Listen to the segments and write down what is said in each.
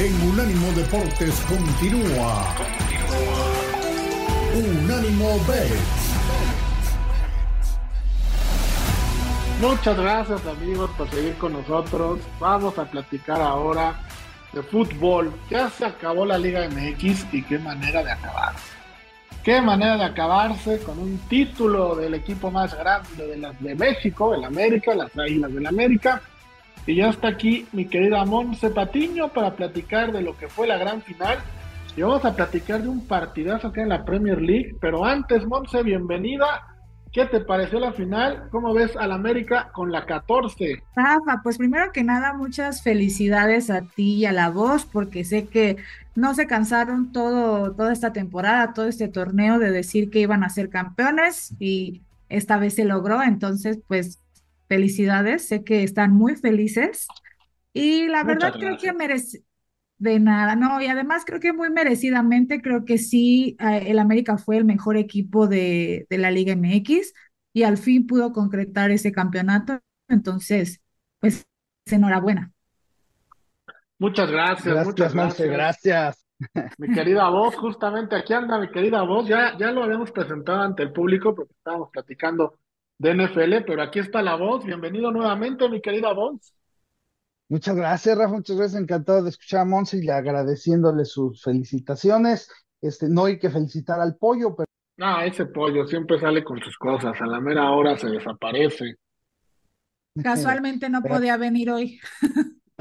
en Unánimo Deportes continúa. Unánimo Bet. Muchas gracias amigos por seguir con nosotros. Vamos a platicar ahora de fútbol. Ya se acabó la Liga MX y qué manera de acabar. Qué manera de acabarse con un título del equipo más grande de, las de México, el América, las Águilas del América. Y ya está aquí mi querida Monse Patiño para platicar de lo que fue la gran final. Y vamos a platicar de un partidazo acá en la Premier League. Pero antes, Monse, bienvenida ¿Qué te pareció la final? ¿Cómo ves al América con la 14? Rafa, pues primero que nada, muchas felicidades a ti y a la voz, porque sé que no se cansaron todo, toda esta temporada, todo este torneo de decir que iban a ser campeones y esta vez se logró. Entonces, pues felicidades, sé que están muy felices. Y la verdad creo que merece, de nada, no, y además creo que muy merecidamente, creo que sí, eh, el América fue el mejor equipo de, de, la Liga MX y al fin pudo concretar ese campeonato, entonces, pues, enhorabuena. Muchas gracias, gracias muchas gracias. gracias. Mi querida voz, justamente aquí anda mi querida voz, ya, ya lo habíamos presentado ante el público porque estábamos platicando de NFL, pero aquí está la voz, bienvenido nuevamente, mi querida voz. Muchas gracias, Rafa. Muchas gracias. Encantado de escuchar a Monse y agradeciéndole sus felicitaciones. Este, no hay que felicitar al pollo, pero. Ah, ese pollo siempre sale con sus cosas. A la mera hora se desaparece. Casualmente no podía venir hoy.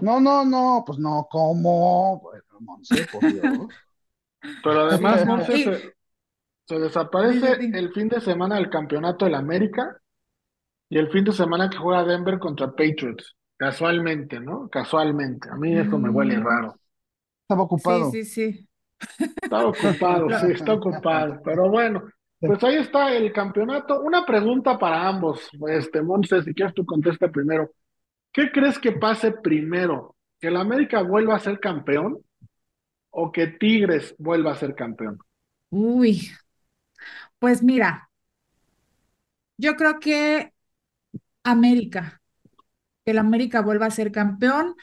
No, no, no, pues no, ¿cómo? Bueno, Monse, por Dios. Pero además, Monse se, se desaparece el fin de semana del campeonato del América y el fin de semana que juega Denver contra Patriots. Casualmente, ¿no? Casualmente. A mí eso me huele Mm. raro. Estaba ocupado. Sí, sí, sí. Está ocupado, sí, está ocupado. Pero bueno, pues ahí está el campeonato. Una pregunta para ambos. Este, Monse, si quieres tú contesta primero. ¿Qué crees que pase primero? ¿Que el América vuelva a ser campeón o que Tigres vuelva a ser campeón? Uy, pues mira, yo creo que América, que el América vuelva a ser campeón.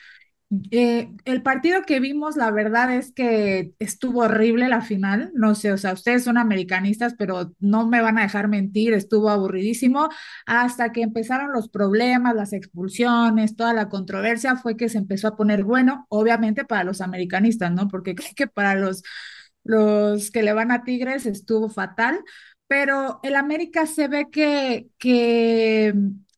Eh, el partido que vimos, la verdad es que estuvo horrible la final. No sé, o sea, ustedes son americanistas, pero no me van a dejar mentir, estuvo aburridísimo. Hasta que empezaron los problemas, las expulsiones, toda la controversia, fue que se empezó a poner bueno, obviamente para los americanistas, ¿no? Porque creo que para los, los que le van a Tigres estuvo fatal. Pero el América se ve que, que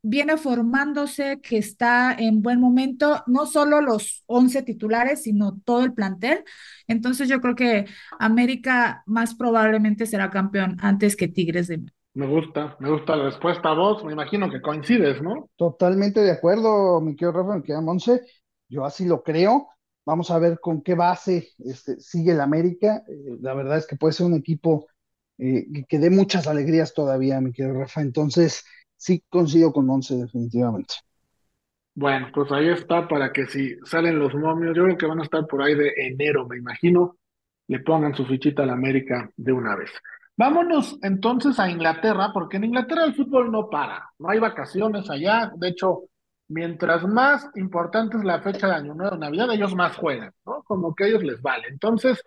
viene formándose, que está en buen momento, no solo los 11 titulares, sino todo el plantel. Entonces yo creo que América más probablemente será campeón antes que Tigres de Me gusta, me gusta la respuesta a vos. Me imagino que coincides, ¿no? Totalmente de acuerdo, mi querido Rafa, mi querida Monse. Yo así lo creo. Vamos a ver con qué base este, sigue el América. Eh, la verdad es que puede ser un equipo eh, que, que dé muchas alegrías todavía, mi querido Rafa. Entonces, sí coincido con Monse, definitivamente. Bueno, pues ahí está para que si salen los momios, yo creo que van a estar por ahí de enero, me imagino, le pongan su fichita a la América de una vez. Vámonos entonces a Inglaterra, porque en Inglaterra el fútbol no para, no hay vacaciones allá, de hecho, mientras más importante es la fecha de Año Nuevo, Navidad, ellos más juegan, ¿no? Como que a ellos les vale. Entonces,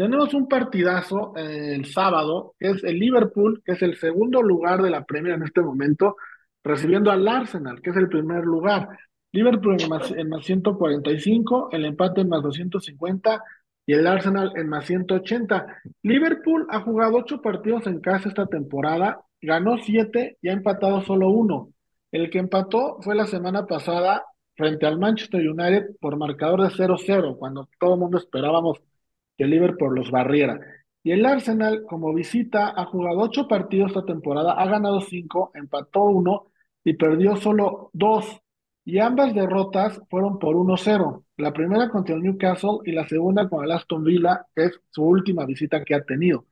tenemos un partidazo eh, el sábado, que es el Liverpool, que es el segundo lugar de la Premier en este momento, recibiendo al Arsenal, que es el primer lugar. Liverpool en más, en más 145, el empate en más 250 y el Arsenal en más 180. Liverpool ha jugado ocho partidos en casa esta temporada, ganó siete y ha empatado solo uno. El que empató fue la semana pasada frente al Manchester United por marcador de 0-0, cuando todo el mundo esperábamos que Liverpool los barriera. Y el Arsenal, como visita, ha jugado ocho partidos esta temporada, ha ganado cinco, empató uno y perdió solo dos. Y ambas derrotas fueron por 1-0. La primera contra el Newcastle y la segunda con el Aston Villa, que es su última visita que ha tenido.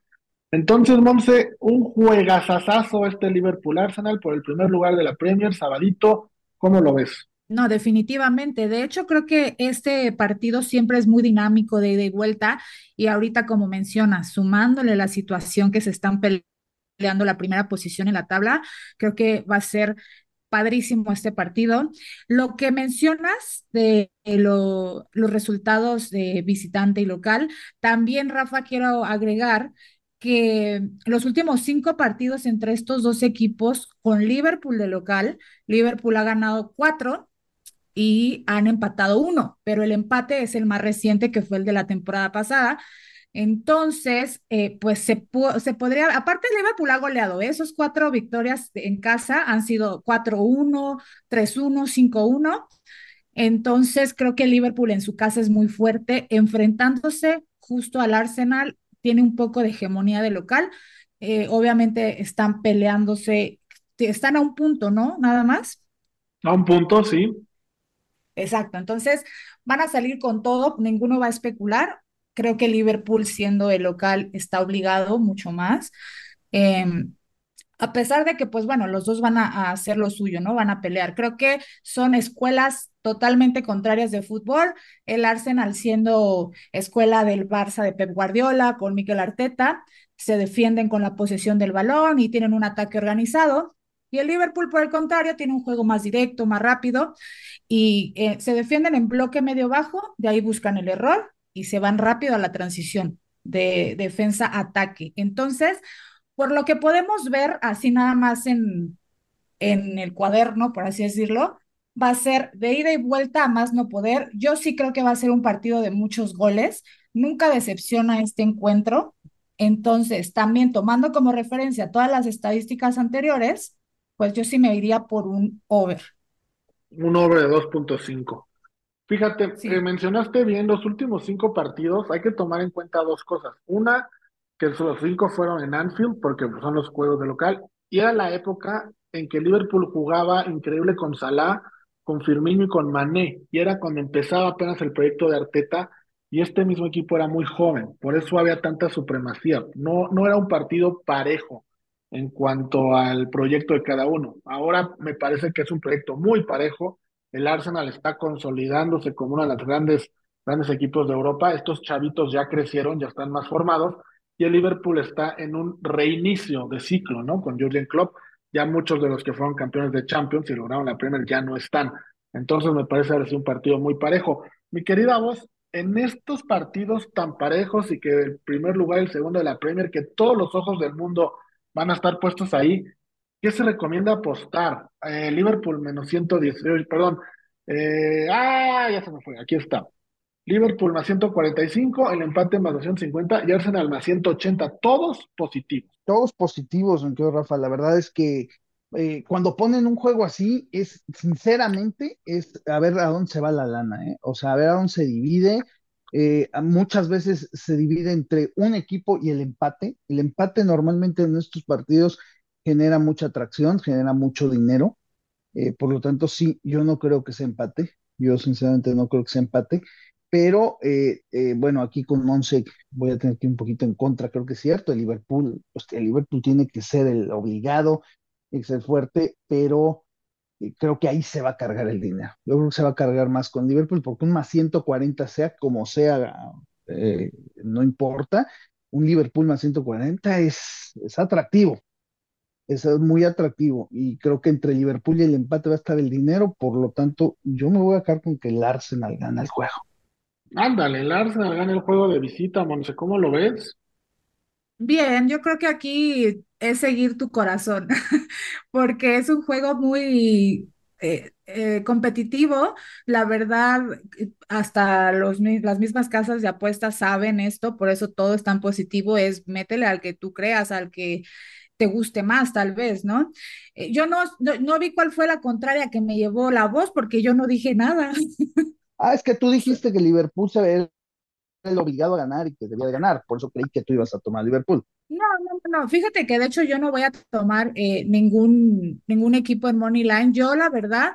Entonces, Monse, un juegazazazo este Liverpool Arsenal por el primer lugar de la Premier, sabadito, ¿cómo lo ves? No, definitivamente. De hecho, creo que este partido siempre es muy dinámico de ida y vuelta y ahorita, como mencionas, sumándole la situación que se están peleando la primera posición en la tabla, creo que va a ser padrísimo este partido. Lo que mencionas de los resultados de visitante y local, también, Rafa, quiero agregar que los últimos cinco partidos entre estos dos equipos con Liverpool de local, Liverpool ha ganado cuatro y han empatado uno, pero el empate es el más reciente que fue el de la temporada pasada. Entonces, eh, pues se, se podría, aparte Liverpool ha goleado, ¿eh? esos cuatro victorias en casa han sido 4-1, 3-1, 5-1. Entonces, creo que Liverpool en su casa es muy fuerte, enfrentándose justo al Arsenal, tiene un poco de hegemonía de local. Eh, obviamente están peleándose, están a un punto, ¿no? Nada más. A un punto, sí. Exacto, entonces van a salir con todo, ninguno va a especular. Creo que Liverpool, siendo el local, está obligado mucho más. Em, a pesar de que, pues bueno, los dos van a, hacer lo suyo, ¿no? Van a pelear. Creo que son escuelas totalmente contrarias de fútbol. El Arsenal siendo escuela del Barça de Pep Guardiola con Mikel Arteta, se defienden con la posesión del balón y tienen un ataque organizado. Y el Liverpool, por el contrario, tiene un juego más directo, más rápido y eh, se defienden en bloque medio-bajo, de ahí buscan el error y se van rápido a la transición de defensa-ataque. Entonces, por lo que podemos ver así nada más en, en el cuaderno, por así decirlo, va a ser de ida y vuelta a más no poder. Yo sí creo que va a ser un partido de muchos goles. Nunca decepciona este encuentro. Entonces, también tomando como referencia todas las estadísticas anteriores, pues yo sí me iría por un over. Un over de 2.5. Fíjate, eh, mencionaste bien los últimos cinco partidos, hay que tomar en cuenta dos cosas. Una, que los cinco fueron en Anfield, porque son los juegos de local, y era la época en que Liverpool jugaba increíble con Salah, con Firmino y con Mané, y era cuando empezaba apenas el proyecto de Arteta, y este mismo equipo era muy joven, por eso había tanta supremacía. No, no era un partido parejo en cuanto al proyecto de cada uno. Ahora me parece que es un proyecto muy parejo. El Arsenal está consolidándose como uno de los grandes, grandes equipos de Europa. Estos chavitos ya crecieron, ya están más formados. Y el Liverpool está en un reinicio de ciclo, ¿no? Con Jurgen Klopp. Ya muchos de los que fueron campeones de Champions y lograron la Premier ya no están. Entonces me parece haber sido un partido muy parejo. Mi querida voz, en estos partidos tan parejos y que el primer lugar y el segundo de la Premier, que todos los ojos del mundo van a estar puestos ahí. ¿Qué se recomienda apostar? Eh, Liverpool menos 118, perdón. Eh, ah, ya se me fue, aquí está. Liverpool más 145, el empate más 250 y Arsenal más 180, todos positivos. Todos positivos, querido Rafa. La verdad es que eh, cuando ponen un juego así, es sinceramente, es a ver a dónde se va la lana, ¿eh? O sea, a ver a dónde se divide. Eh, muchas veces se divide entre un equipo y el empate. El empate normalmente en estos partidos genera mucha atracción, genera mucho dinero. Eh, por lo tanto, sí, yo no creo que se empate. Yo sinceramente no creo que se empate. Pero eh, bueno, aquí con Monse voy a tener que ir un poquito en contra, creo que es cierto. El Liverpool, pues, el Liverpool tiene que ser el obligado, que ser fuerte, pero creo que ahí se va a cargar el dinero. Yo creo que se va a cargar más con Liverpool porque un más 140 sea como sea, eh, no importa. Un Liverpool más 140 es, es atractivo. Es muy atractivo y creo que entre Liverpool y el empate va a estar el dinero, por lo tanto yo me voy a quedar con que el Arsenal gana el juego. Ándale, el Arsenal gana el juego de visita, Monse, ¿cómo lo ves? Bien, yo creo que aquí es seguir tu corazón, porque es un juego muy eh, eh, competitivo. La verdad, hasta los, las mismas casas de apuestas saben esto, por eso todo es tan positivo, es métele al que tú creas, al que te guste más, tal vez, ¿no? Eh, yo no, no, vi cuál fue la contraria que me llevó la voz, porque yo no dije nada. Ah, es que tú dijiste que Liverpool se ve el obligado a ganar y que debía de ganar. Por eso creí que tú ibas a tomar Liverpool. No, no, no. Fíjate que de hecho yo no voy a tomar eh, ningún, ningún equipo en Money Line. Yo, la verdad,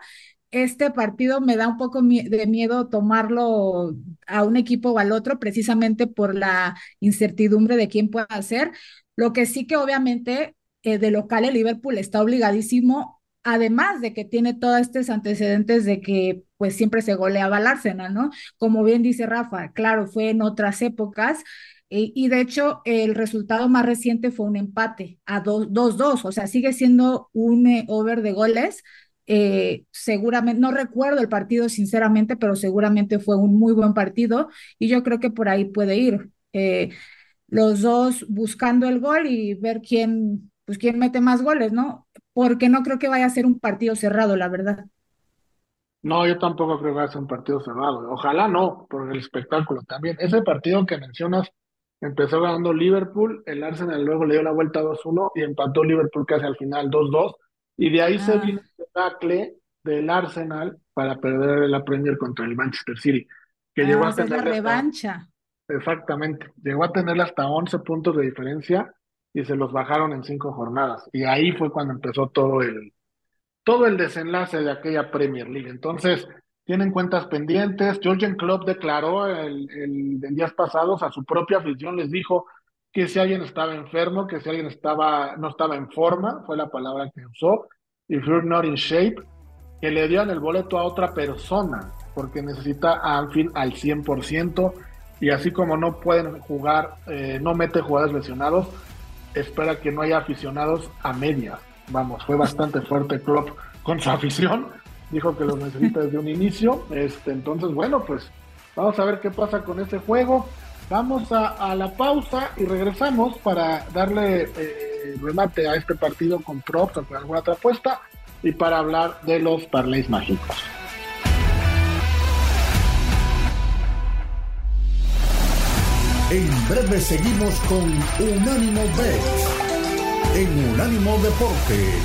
este partido me da un poco de miedo tomarlo a un equipo o al otro, precisamente por la incertidumbre de quién pueda ser. Lo que sí que obviamente eh, de local el Liverpool está obligadísimo además de que tiene todos estos antecedentes de que pues siempre se goleaba al Arsenal, ¿no? Como bien dice Rafa, claro, fue en otras épocas eh, y de hecho el resultado más reciente fue un empate a 2-2, o sea, sigue siendo un eh, over de goles, eh, seguramente, no recuerdo el partido sinceramente, pero seguramente fue un muy buen partido y yo creo que por ahí puede ir. Los dos buscando el gol y ver quién, pues quién mete más goles, ¿no? Porque no creo que vaya a ser un partido cerrado, la verdad. No, yo tampoco creo que vaya a ser un partido cerrado. Ojalá no, por el espectáculo también. Ese partido que mencionas empezó ganando Liverpool, el Arsenal luego le dio la vuelta 2-1 y empató Liverpool casi al final 2-2. Y de ahí se Ah, vino el tackle del Arsenal para perder la Premier contra el Manchester City, que llegó ah, a esa es la hasta, revancha. exactamente, llegó a tenerle hasta 11 puntos de diferencia y se los bajaron en cinco jornadas. Y ahí fue cuando empezó todo el, todo el desenlace de aquella Premier League. Entonces, tienen cuentas pendientes. Jürgen Klopp declaró el, el, en días pasados a su propia afición, les dijo que si alguien estaba enfermo, que si alguien estaba, no estaba en forma, fue la palabra que usó, if you're not in shape, que le dieran el boleto a otra persona, porque necesita a Anfield al 100%, y así como no pueden jugar, eh, no mete jugadores lesionados, espera que no haya aficionados a medias. Vamos, fue bastante fuerte Klopp con su afición, dijo que los necesita desde un inicio, este, entonces bueno, pues vamos a ver qué pasa con ese juego. Vamos a, a la pausa y regresamos para darle eh, remate a este partido con props o con alguna otra apuesta y para hablar de los parlays mágicos. En breve seguimos con Unánimo Bet en Unánimo Deportes.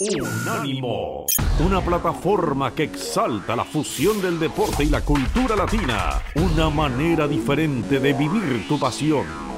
Unánimo, una plataforma que exalta la fusión del deporte y la cultura latina, una manera diferente de vivir tu pasión.